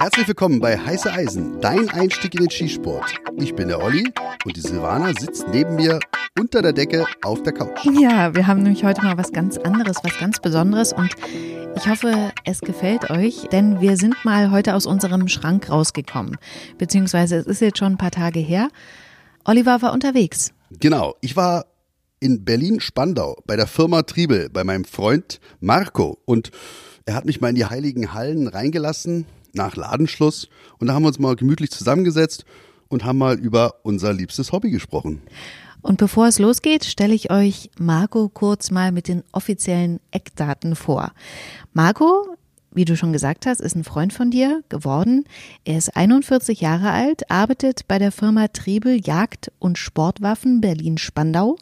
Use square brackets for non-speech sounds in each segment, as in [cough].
Herzlich willkommen bei Heiße Eisen, dein Einstieg in den Skisport. Ich bin der Olli und die Silvana sitzt neben mir unter der Decke auf der Couch. Ja, wir haben nämlich heute mal was ganz anderes, was ganz Besonderes und ich hoffe, es gefällt euch, denn wir sind mal heute aus unserem Schrank rausgekommen. Beziehungsweise es ist jetzt schon ein paar Tage her. Oliver war unterwegs. Genau, ich war in Berlin-Spandau bei der Firma Triebel, bei meinem Freund Marco und er hat mich mal in die heiligen Hallen reingelassen nach Ladenschluss und da haben wir uns mal gemütlich zusammengesetzt und haben mal über unser liebstes Hobby gesprochen. Und bevor es losgeht, stelle ich euch Marco kurz mal mit den offiziellen Eckdaten vor. Marco, wie du schon gesagt hast, ist ein Freund von dir geworden. Er ist 41 Jahre alt, arbeitet bei der Firma Triebel Jagd- und Sportwaffen Berlin-Spandau.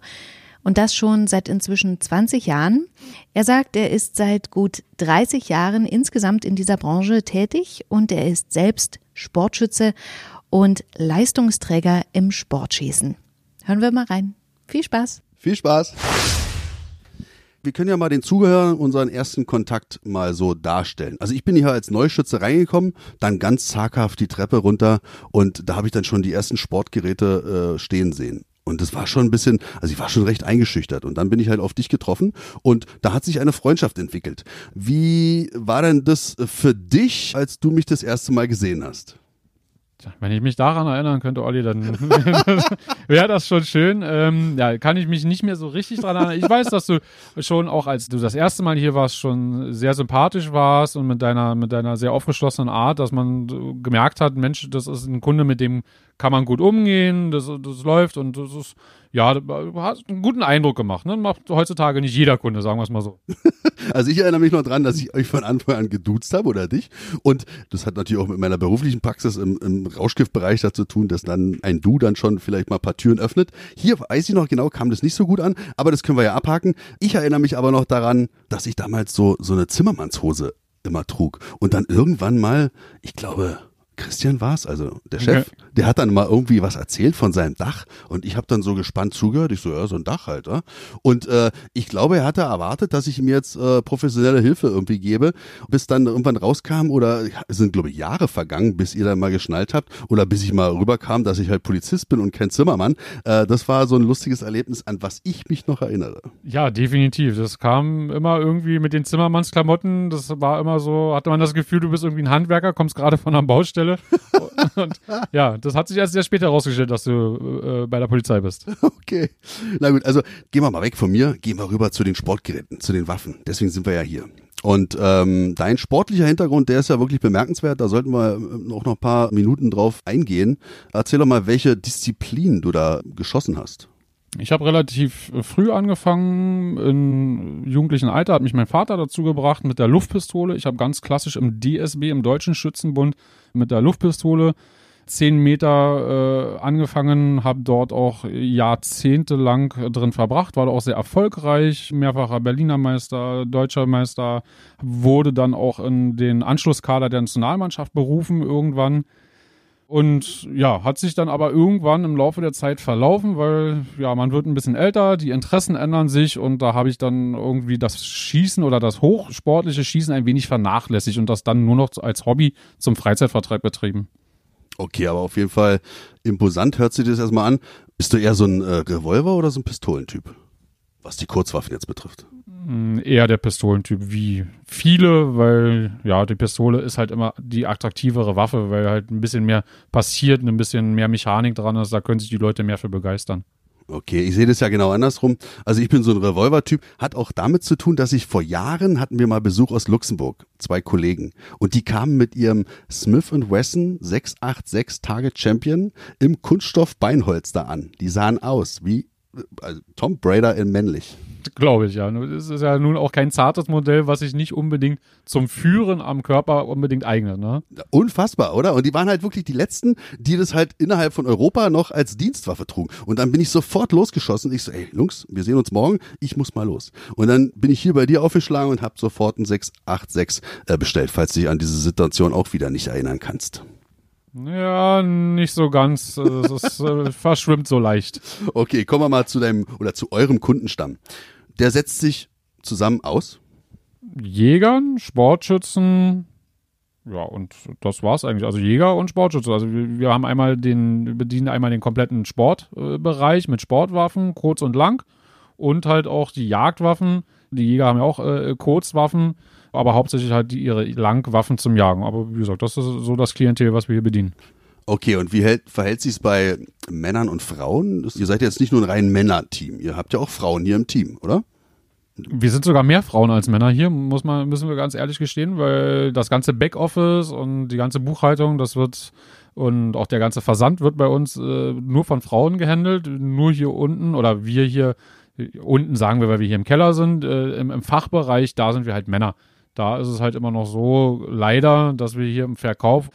Und das schon seit inzwischen 20 Jahren. Er sagt, er ist seit gut 30 Jahren insgesamt in dieser Branche tätig und er ist selbst Sportschütze und Leistungsträger im Sportschießen. Hören wir mal rein. Viel Spaß. Viel Spaß. Wir können ja mal den Zuhörern unseren ersten Kontakt mal so darstellen. Also ich bin hier als Neuschütze reingekommen, dann ganz zaghaft die Treppe runter und da habe ich dann schon die ersten Sportgeräte äh, stehen sehen. Und das war schon ein bisschen, also ich war schon recht eingeschüchtert. Und dann bin ich halt auf dich getroffen und da hat sich eine Freundschaft entwickelt. Wie war denn das für dich, als du mich das erste Mal gesehen hast? Wenn ich mich daran erinnern könnte, Olli, dann [laughs] wäre das schon schön. Ähm, ja, kann ich mich nicht mehr so richtig daran erinnern. Ich weiß, dass du schon auch, als du das erste Mal hier warst, schon sehr sympathisch warst und mit deiner, mit deiner sehr aufgeschlossenen Art, dass man gemerkt hat, Mensch, das ist ein Kunde, mit dem kann man gut umgehen, das, das läuft und das ist, ja, du hast einen guten Eindruck gemacht. Ne? Macht heutzutage nicht jeder Kunde, sagen wir es mal so. [laughs] Also ich erinnere mich noch dran, dass ich euch von Anfang an geduzt habe oder dich. Und das hat natürlich auch mit meiner beruflichen Praxis im, im Rauschgiftbereich dazu tun, dass dann ein Du dann schon vielleicht mal ein paar Türen öffnet. Hier weiß ich noch genau, kam das nicht so gut an, aber das können wir ja abhaken. Ich erinnere mich aber noch daran, dass ich damals so, so eine Zimmermannshose immer trug. Und dann irgendwann mal, ich glaube, Christian war es, also der Chef, okay. der hat dann mal irgendwie was erzählt von seinem Dach und ich habe dann so gespannt zugehört. Ich so, ja, so ein Dach halt. Ja? Und äh, ich glaube, er hatte erwartet, dass ich ihm jetzt äh, professionelle Hilfe irgendwie gebe, bis dann irgendwann rauskam oder es sind, glaube ich, Jahre vergangen, bis ihr dann mal geschnallt habt oder bis ich mal rüberkam, dass ich halt Polizist bin und kein Zimmermann. Äh, das war so ein lustiges Erlebnis, an was ich mich noch erinnere. Ja, definitiv. Das kam immer irgendwie mit den Zimmermannsklamotten. Das war immer so, hatte man das Gefühl, du bist irgendwie ein Handwerker, kommst gerade von der Baustelle Stelle. [laughs] Und ja, das hat sich erst sehr später herausgestellt, dass du äh, bei der Polizei bist. Okay. Na gut, also gehen wir mal weg von mir, gehen wir rüber zu den Sportgeräten, zu den Waffen. Deswegen sind wir ja hier. Und ähm, dein sportlicher Hintergrund, der ist ja wirklich bemerkenswert. Da sollten wir äh, auch noch ein paar Minuten drauf eingehen. Erzähl doch mal, welche Disziplin du da geschossen hast. Ich habe relativ früh angefangen, im jugendlichen Alter hat mich mein Vater dazu gebracht mit der Luftpistole. Ich habe ganz klassisch im DSB, im Deutschen Schützenbund, mit der Luftpistole zehn Meter äh, angefangen, habe dort auch jahrzehntelang drin verbracht, war auch sehr erfolgreich, mehrfacher Berliner Meister, deutscher Meister, wurde dann auch in den Anschlusskader der Nationalmannschaft berufen irgendwann. Und ja, hat sich dann aber irgendwann im Laufe der Zeit verlaufen, weil ja, man wird ein bisschen älter, die Interessen ändern sich und da habe ich dann irgendwie das Schießen oder das hochsportliche Schießen ein wenig vernachlässigt und das dann nur noch als Hobby zum Freizeitvertreib betrieben. Okay, aber auf jeden Fall imposant hört sich das erstmal an. Bist du eher so ein äh, Revolver oder so ein Pistolentyp? Was die Kurzwaffen jetzt betrifft. Mm, eher der Pistolentyp wie viele, weil ja, die Pistole ist halt immer die attraktivere Waffe, weil halt ein bisschen mehr passiert, ein bisschen mehr Mechanik dran ist, da können sich die Leute mehr für begeistern. Okay, ich sehe das ja genau andersrum. Also ich bin so ein Revolvertyp, hat auch damit zu tun, dass ich vor Jahren hatten wir mal Besuch aus Luxemburg, zwei Kollegen, und die kamen mit ihrem Smith Wesson 686 Target Champion im Kunststoff Beinholster an. Die sahen aus wie also Tom Brader in männlich. Glaube ich, ja. Es ist ja nun auch kein zartes Modell, was sich nicht unbedingt zum Führen am Körper unbedingt eignet, ne? Unfassbar, oder? Und die waren halt wirklich die letzten, die das halt innerhalb von Europa noch als Dienstwaffe trugen. Und dann bin ich sofort losgeschossen. Ich so, ey, Jungs, wir sehen uns morgen, ich muss mal los. Und dann bin ich hier bei dir aufgeschlagen und habe sofort einen 686 äh, bestellt, falls du dich an diese Situation auch wieder nicht erinnern kannst. Ja, nicht so ganz. Ist, äh, [laughs] verschwimmt so leicht. Okay, kommen wir mal zu deinem oder zu eurem Kundenstamm. Der setzt sich zusammen aus? Jägern, Sportschützen, Ja, und das war's eigentlich. Also Jäger und Sportschütze. Also wir, wir haben einmal den, bedienen einmal den kompletten Sportbereich mit Sportwaffen, kurz und lang. Und halt auch die Jagdwaffen. Die Jäger haben ja auch äh, Kurzwaffen, aber hauptsächlich halt die, ihre Langwaffen zum Jagen. Aber wie gesagt, das ist so das Klientel, was wir hier bedienen. Okay, und wie hält, verhält sich es bei Männern und Frauen? Ihr seid jetzt nicht nur ein rein Männer-Team. Ihr habt ja auch Frauen hier im Team, oder? Wir sind sogar mehr Frauen als Männer hier, muss man, müssen wir ganz ehrlich gestehen, weil das ganze Backoffice und die ganze Buchhaltung, das wird und auch der ganze Versand wird bei uns äh, nur von Frauen gehandelt. Nur hier unten oder wir hier unten sagen wir, weil wir hier im Keller sind, äh, im, im Fachbereich, da sind wir halt Männer. Da ist es halt immer noch so, leider, dass wir hier im Verkauf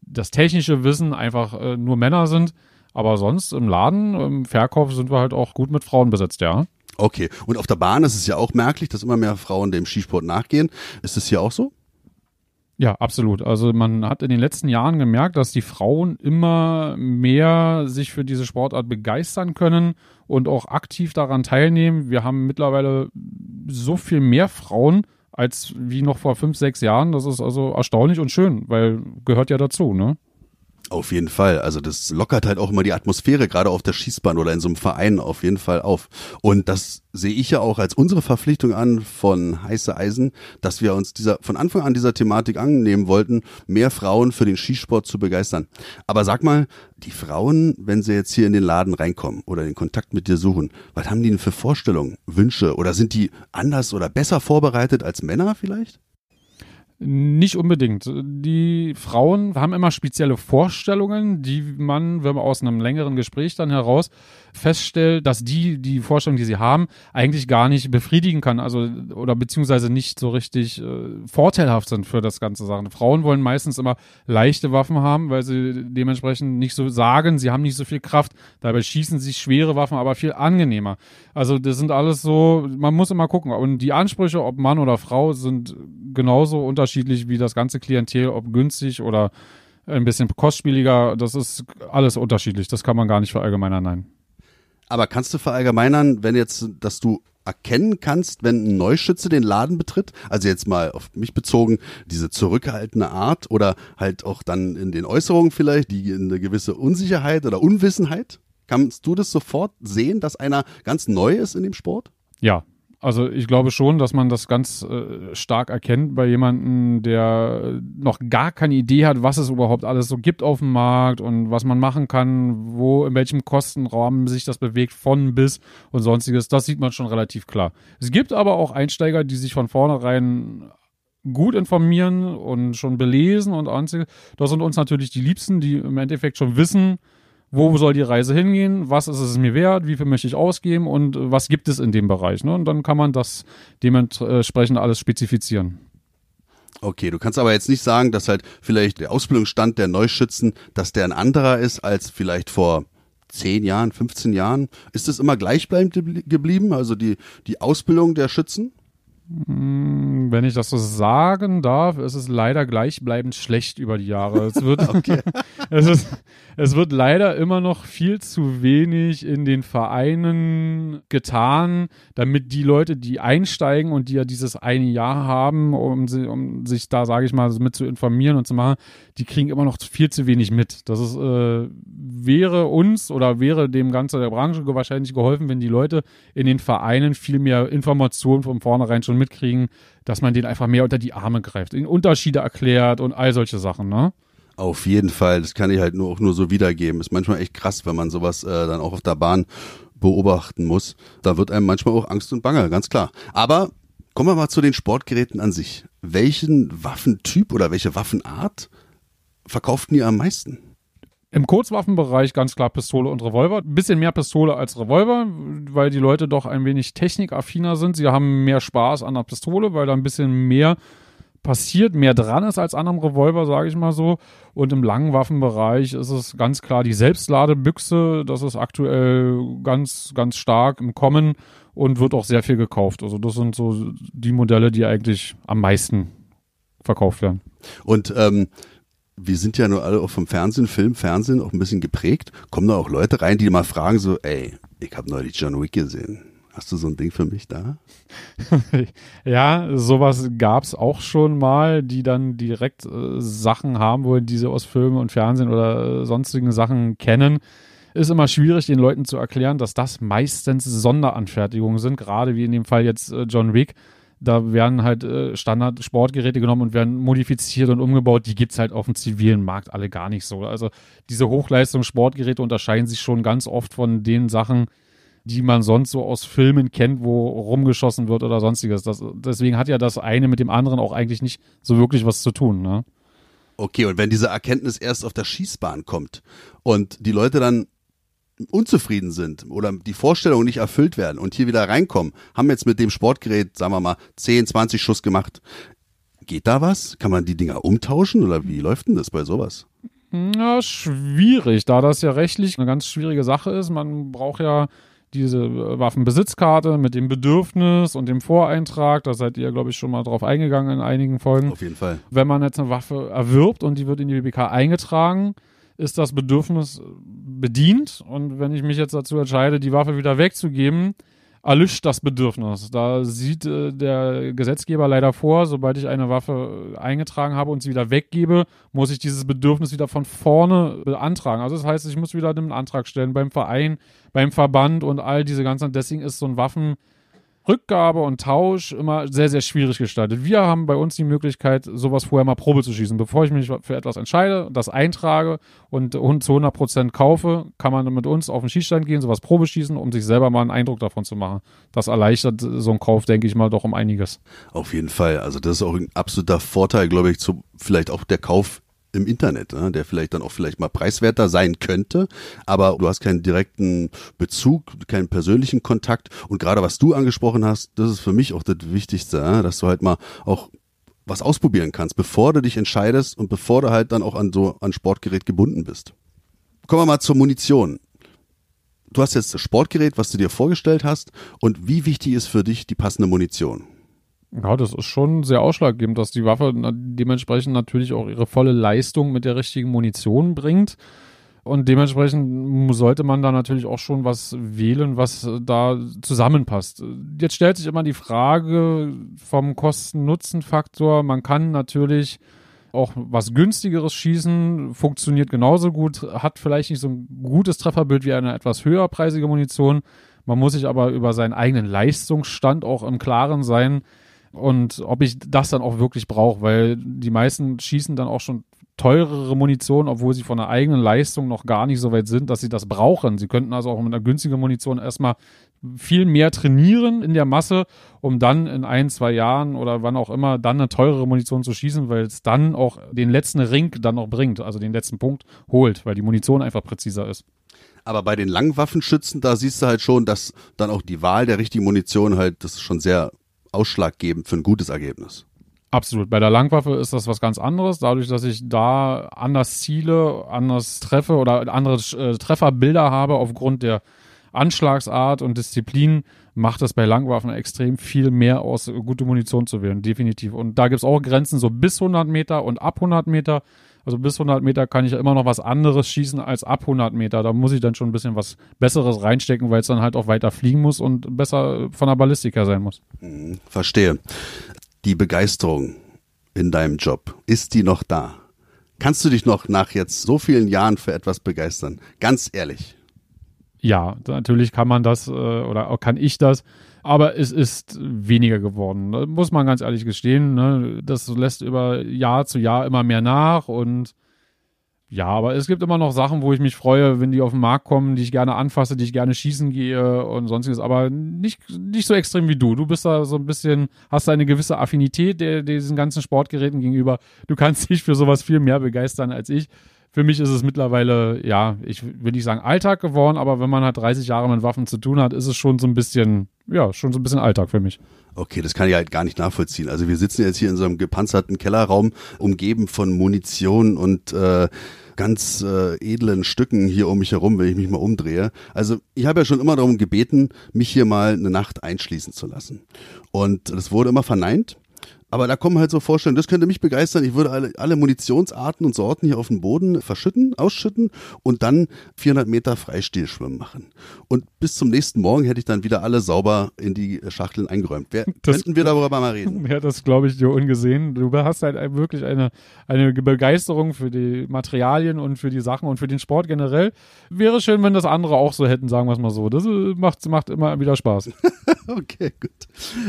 das technische Wissen einfach äh, nur Männer sind. Aber sonst im Laden, im Verkauf sind wir halt auch gut mit Frauen besetzt, ja. Okay. Und auf der Bahn ist es ja auch merklich, dass immer mehr Frauen dem Skisport nachgehen. Ist es hier auch so? Ja, absolut. Also man hat in den letzten Jahren gemerkt, dass die Frauen immer mehr sich für diese Sportart begeistern können und auch aktiv daran teilnehmen. Wir haben mittlerweile so viel mehr Frauen als wie noch vor fünf, sechs Jahren. Das ist also erstaunlich und schön, weil gehört ja dazu, ne? Auf jeden Fall. Also das lockert halt auch immer die Atmosphäre, gerade auf der Schießbahn oder in so einem Verein auf jeden Fall auf. Und das sehe ich ja auch als unsere Verpflichtung an von Heiße Eisen, dass wir uns dieser, von Anfang an dieser Thematik annehmen wollten, mehr Frauen für den Skisport zu begeistern. Aber sag mal, die Frauen, wenn sie jetzt hier in den Laden reinkommen oder den Kontakt mit dir suchen, was haben die denn für Vorstellungen, Wünsche oder sind die anders oder besser vorbereitet als Männer vielleicht? Nicht unbedingt. Die Frauen haben immer spezielle Vorstellungen, die man, wenn man aus einem längeren Gespräch dann heraus feststellt, dass die die Vorstellung, die sie haben, eigentlich gar nicht befriedigen kann, also oder beziehungsweise nicht so richtig äh, vorteilhaft sind für das ganze Sachen. Frauen wollen meistens immer leichte Waffen haben, weil sie dementsprechend nicht so sagen, sie haben nicht so viel Kraft. Dabei schießen sie schwere Waffen, aber viel angenehmer. Also das sind alles so, man muss immer gucken. Und die Ansprüche, ob Mann oder Frau, sind genauso unterschiedlich wie das ganze Klientel, ob günstig oder ein bisschen kostspieliger. Das ist alles unterschiedlich. Das kann man gar nicht verallgemeinern, nein. Aber kannst du verallgemeinern, wenn jetzt, dass du erkennen kannst, wenn ein Neuschütze den Laden betritt? Also jetzt mal auf mich bezogen, diese zurückgehaltene Art oder halt auch dann in den Äußerungen vielleicht die eine gewisse Unsicherheit oder Unwissenheit? Kannst du das sofort sehen, dass einer ganz neu ist in dem Sport? Ja, also ich glaube schon, dass man das ganz äh, stark erkennt bei jemandem, der noch gar keine Idee hat, was es überhaupt alles so gibt auf dem Markt und was man machen kann, wo in welchem Kostenraum sich das bewegt von bis und sonstiges. Das sieht man schon relativ klar. Es gibt aber auch Einsteiger, die sich von vornherein gut informieren und schon belesen und einzige. Das sind uns natürlich die Liebsten, die im Endeffekt schon wissen, wo soll die Reise hingehen, was ist es mir wert, wie viel möchte ich ausgeben und was gibt es in dem Bereich. Ne? Und dann kann man das dementsprechend alles spezifizieren. Okay, du kannst aber jetzt nicht sagen, dass halt vielleicht der Ausbildungsstand der Neuschützen, dass der ein anderer ist als vielleicht vor 10 Jahren, 15 Jahren. Ist es immer gleichbleibend geblieben, also die, die Ausbildung der Schützen? Hm, wenn ich das so sagen darf, ist es leider gleichbleibend schlecht über die Jahre. Es wird, [laughs] okay. [laughs] es, ist, es wird leider immer noch viel zu wenig in den Vereinen getan, damit die Leute, die einsteigen und die ja dieses eine Jahr haben, um, um sich da, sage ich mal, mit zu informieren und zu machen, die kriegen immer noch viel zu wenig mit. Das ist, äh, wäre uns oder wäre dem Ganzen der Branche wahrscheinlich geholfen, wenn die Leute in den Vereinen viel mehr Informationen von vornherein schon mitkriegen, dass man denen einfach mehr unter die Arme greift, ihnen Unterschiede erklärt und all solche Sachen, ne? Auf jeden Fall, das kann ich halt nur auch nur so wiedergeben. Ist manchmal echt krass, wenn man sowas äh, dann auch auf der Bahn beobachten muss. Da wird einem manchmal auch Angst und Bange, ganz klar. Aber kommen wir mal zu den Sportgeräten an sich. Welchen Waffentyp oder welche Waffenart verkauften ihr am meisten? Im Kurzwaffenbereich ganz klar Pistole und Revolver. Ein bisschen mehr Pistole als Revolver, weil die Leute doch ein wenig technikaffiner sind. Sie haben mehr Spaß an der Pistole, weil da ein bisschen mehr passiert, mehr dran ist als an einem Revolver, sage ich mal so. Und im langen Waffenbereich ist es ganz klar die Selbstladebüchse. Das ist aktuell ganz, ganz stark im Kommen und wird auch sehr viel gekauft. Also das sind so die Modelle, die eigentlich am meisten verkauft werden. Und ähm, wir sind ja nur alle auch vom Fernsehen, Film, Fernsehen auch ein bisschen geprägt. Kommen da auch Leute rein, die mal fragen so, ey, ich habe neulich John Wick gesehen. Hast du so ein Ding für mich da? [laughs] ja, sowas gab's auch schon mal, die dann direkt äh, Sachen haben wollen, die sie aus Filmen und Fernsehen oder äh, sonstigen Sachen kennen. Ist immer schwierig, den Leuten zu erklären, dass das meistens Sonderanfertigungen sind, gerade wie in dem Fall jetzt äh, John Wick. Da werden halt äh, Standard-Sportgeräte genommen und werden modifiziert und umgebaut. Die gibt's halt auf dem zivilen Markt alle gar nicht so. Also diese Hochleistungs-Sportgeräte unterscheiden sich schon ganz oft von den Sachen, die man sonst so aus Filmen kennt, wo rumgeschossen wird oder sonstiges. Das, deswegen hat ja das eine mit dem anderen auch eigentlich nicht so wirklich was zu tun. Ne? Okay, und wenn diese Erkenntnis erst auf der Schießbahn kommt und die Leute dann unzufrieden sind oder die Vorstellungen nicht erfüllt werden und hier wieder reinkommen, haben jetzt mit dem Sportgerät, sagen wir mal, 10, 20 Schuss gemacht. Geht da was? Kann man die Dinger umtauschen oder wie läuft denn das bei sowas? Ja, schwierig, da das ja rechtlich eine ganz schwierige Sache ist. Man braucht ja diese Waffenbesitzkarte mit dem Bedürfnis und dem Voreintrag. Da seid ihr, glaube ich, schon mal drauf eingegangen in einigen Folgen. Auf jeden Fall. Wenn man jetzt eine Waffe erwirbt und die wird in die BBK eingetragen, ist das Bedürfnis bedient. Und wenn ich mich jetzt dazu entscheide, die Waffe wieder wegzugeben, erlischt das Bedürfnis. Da sieht äh, der Gesetzgeber leider vor, sobald ich eine Waffe eingetragen habe und sie wieder weggebe, muss ich dieses Bedürfnis wieder von vorne beantragen. Also das heißt, ich muss wieder einen Antrag stellen beim Verein, beim Verband und all diese ganzen. Deswegen ist so ein Waffen Rückgabe und Tausch immer sehr, sehr schwierig gestaltet. Wir haben bei uns die Möglichkeit, sowas vorher mal Probe zu schießen. Bevor ich mich für etwas entscheide, das eintrage und, zu 100 Prozent kaufe, kann man mit uns auf den Schießstand gehen, sowas Probe schießen, um sich selber mal einen Eindruck davon zu machen. Das erleichtert so einen Kauf, denke ich mal, doch um einiges. Auf jeden Fall. Also das ist auch ein absoluter Vorteil, glaube ich, zu vielleicht auch der Kauf im Internet, ne, der vielleicht dann auch vielleicht mal preiswerter sein könnte, aber du hast keinen direkten Bezug, keinen persönlichen Kontakt und gerade was du angesprochen hast, das ist für mich auch das Wichtigste, ne, dass du halt mal auch was ausprobieren kannst, bevor du dich entscheidest und bevor du halt dann auch an so ein Sportgerät gebunden bist. Kommen wir mal zur Munition. Du hast jetzt das Sportgerät, was du dir vorgestellt hast und wie wichtig ist für dich die passende Munition? Ja, das ist schon sehr ausschlaggebend, dass die Waffe dementsprechend natürlich auch ihre volle Leistung mit der richtigen Munition bringt. Und dementsprechend sollte man da natürlich auch schon was wählen, was da zusammenpasst. Jetzt stellt sich immer die Frage vom Kosten-Nutzen-Faktor. Man kann natürlich auch was günstigeres schießen, funktioniert genauso gut, hat vielleicht nicht so ein gutes Trefferbild wie eine etwas höherpreisige Munition. Man muss sich aber über seinen eigenen Leistungsstand auch im Klaren sein, und ob ich das dann auch wirklich brauche, weil die meisten schießen dann auch schon teurere Munition, obwohl sie von der eigenen Leistung noch gar nicht so weit sind, dass sie das brauchen. Sie könnten also auch mit einer günstigen Munition erstmal viel mehr trainieren in der Masse, um dann in ein, zwei Jahren oder wann auch immer dann eine teurere Munition zu schießen, weil es dann auch den letzten Ring dann noch bringt, also den letzten Punkt holt, weil die Munition einfach präziser ist. Aber bei den Langwaffenschützen, da siehst du halt schon, dass dann auch die Wahl der richtigen Munition halt, das ist schon sehr ausschlaggebend für ein gutes Ergebnis. Absolut. Bei der Langwaffe ist das was ganz anderes. Dadurch, dass ich da anders ziele, anders treffe oder andere äh, Trefferbilder habe aufgrund der Anschlagsart und Disziplin, macht es bei Langwaffen extrem viel mehr aus, gute Munition zu wählen. Definitiv. Und da gibt es auch Grenzen so bis 100 Meter und ab 100 Meter. Also bis 100 Meter kann ich ja immer noch was anderes schießen als ab 100 Meter. Da muss ich dann schon ein bisschen was Besseres reinstecken, weil es dann halt auch weiter fliegen muss und besser von der Ballistik her sein muss. Mhm, verstehe. Die Begeisterung in deinem Job, ist die noch da? Kannst du dich noch nach jetzt so vielen Jahren für etwas begeistern? Ganz ehrlich. Ja, natürlich kann man das äh, oder kann ich das aber es ist weniger geworden. Muss man ganz ehrlich gestehen. Ne? Das lässt über Jahr zu Jahr immer mehr nach und ja, aber es gibt immer noch Sachen, wo ich mich freue, wenn die auf den Markt kommen, die ich gerne anfasse, die ich gerne schießen gehe und sonstiges, aber nicht, nicht so extrem wie du. Du bist da so ein bisschen, hast da eine gewisse Affinität der, diesen ganzen Sportgeräten gegenüber. Du kannst dich für sowas viel mehr begeistern als ich für mich ist es mittlerweile, ja, ich will nicht sagen Alltag geworden, aber wenn man halt 30 Jahre mit Waffen zu tun hat, ist es schon so ein bisschen, ja, schon so ein bisschen Alltag für mich. Okay, das kann ich halt gar nicht nachvollziehen. Also wir sitzen jetzt hier in so einem gepanzerten Kellerraum, umgeben von Munition und äh, ganz äh, edlen Stücken hier um mich herum, wenn ich mich mal umdrehe. Also ich habe ja schon immer darum gebeten, mich hier mal eine Nacht einschließen zu lassen. Und das wurde immer verneint. Aber da kommen halt so Vorstellungen, das könnte mich begeistern. Ich würde alle, alle Munitionsarten und Sorten hier auf dem Boden verschütten, ausschütten und dann 400 Meter Freistilschwimmen machen. Und bis zum nächsten Morgen hätte ich dann wieder alle sauber in die Schachteln eingeräumt. Wer, Das- könnten wir darüber mal reden? [laughs] Ja, das glaube ich dir ungesehen. Du hast halt wirklich eine, eine Begeisterung für die Materialien und für die Sachen und für den Sport generell. Wäre schön, wenn das andere auch so hätten, sagen wir es mal so. Das äh, macht, macht immer wieder Spaß. [laughs] Okay, gut.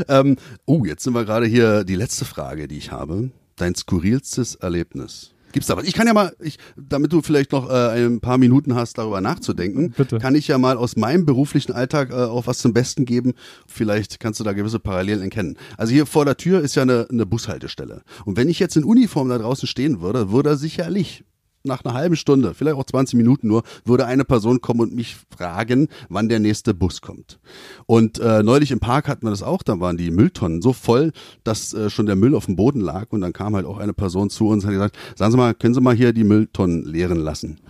Ähm, oh, jetzt sind wir gerade hier. Die letzte Frage, die ich habe. Dein skurrilstes Erlebnis. Gibt's da was? Ich kann ja mal, ich, damit du vielleicht noch äh, ein paar Minuten hast, darüber nachzudenken, Bitte. kann ich ja mal aus meinem beruflichen Alltag äh, auch was zum Besten geben. Vielleicht kannst du da gewisse Parallelen erkennen. Also hier vor der Tür ist ja eine, eine Bushaltestelle. Und wenn ich jetzt in Uniform da draußen stehen würde, würde sicherlich nach einer halben Stunde, vielleicht auch 20 Minuten nur, würde eine Person kommen und mich fragen, wann der nächste Bus kommt. Und äh, neulich im Park hatten wir das auch, da waren die Mülltonnen so voll, dass äh, schon der Müll auf dem Boden lag und dann kam halt auch eine Person zu uns und hat gesagt, sagen Sie mal, können Sie mal hier die Mülltonnen leeren lassen?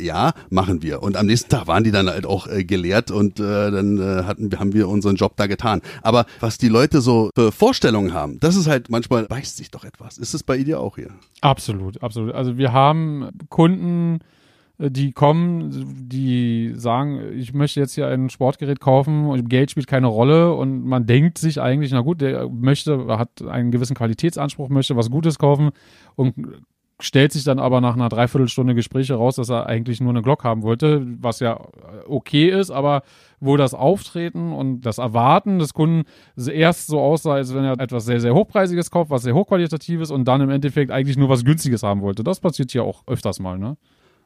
Ja, machen wir. Und am nächsten Tag waren die dann halt auch äh, geleert und äh, dann äh, hatten, haben wir unseren Job da getan. Aber was die Leute so für Vorstellungen haben, das ist halt manchmal, beißt sich doch etwas. Ist es bei dir auch hier? Absolut, absolut. Also wir haben Kunden, äh, die kommen, die sagen, ich möchte jetzt hier ein Sportgerät kaufen und Geld spielt keine Rolle und man denkt sich eigentlich, na gut, der möchte, hat einen gewissen Qualitätsanspruch, möchte was Gutes kaufen und stellt sich dann aber nach einer Dreiviertelstunde Gespräch heraus, dass er eigentlich nur eine Glock haben wollte, was ja äh, okay ist, aber wo das Auftreten und das Erwarten des Kunden erst so aussah, als wenn er etwas sehr, sehr Hochpreisiges kauft, was sehr hochqualitatives und dann im Endeffekt eigentlich nur was Günstiges haben wollte. Das passiert hier auch öfters mal, ne?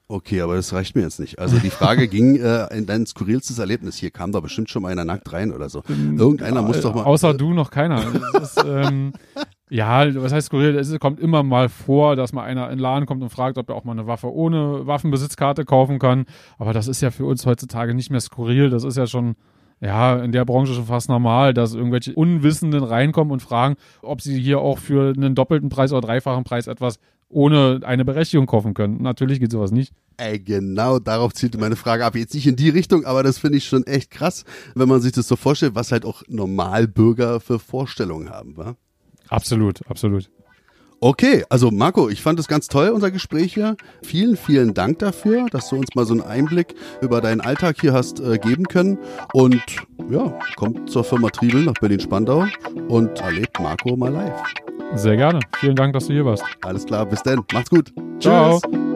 Okay, aber das reicht mir jetzt nicht. Also die Frage ging [laughs] äh, in dein skurrilstes Erlebnis. Hier kam da bestimmt schon mal einer nackt rein oder so. Irgendeiner muss doch mal. Außer du noch keiner. Ist, ähm, [laughs] ja, was heißt skurril? Es kommt immer mal vor, dass mal einer in den Laden kommt und fragt, ob er auch mal eine Waffe ohne Waffenbesitzkarte kaufen kann. Aber das ist ja für uns heutzutage nicht mehr skurril. Das ist ja schon, ja, in der Branche schon fast normal, dass irgendwelche Unwissenden reinkommen und fragen, ob sie hier auch für einen doppelten Preis oder dreifachen Preis etwas ohne eine Berechtigung kaufen können. Natürlich geht sowas nicht. Ey, genau darauf zielte meine Frage ab. Jetzt nicht in die Richtung, aber das finde ich schon echt krass, wenn man sich das so vorstellt, was halt auch Normalbürger für Vorstellungen haben, wa? Absolut, absolut. Okay, also Marco, ich fand es ganz toll, unser Gespräch hier. Vielen, vielen Dank dafür, dass du uns mal so einen Einblick über deinen Alltag hier hast äh, geben können. Und ja, kommt zur Firma Triebel nach Berlin-Spandau und erlebt Marco mal live. Sehr gerne. Vielen Dank, dass du hier warst. Alles klar, bis dann. Macht's gut. Ciao. Tschüss.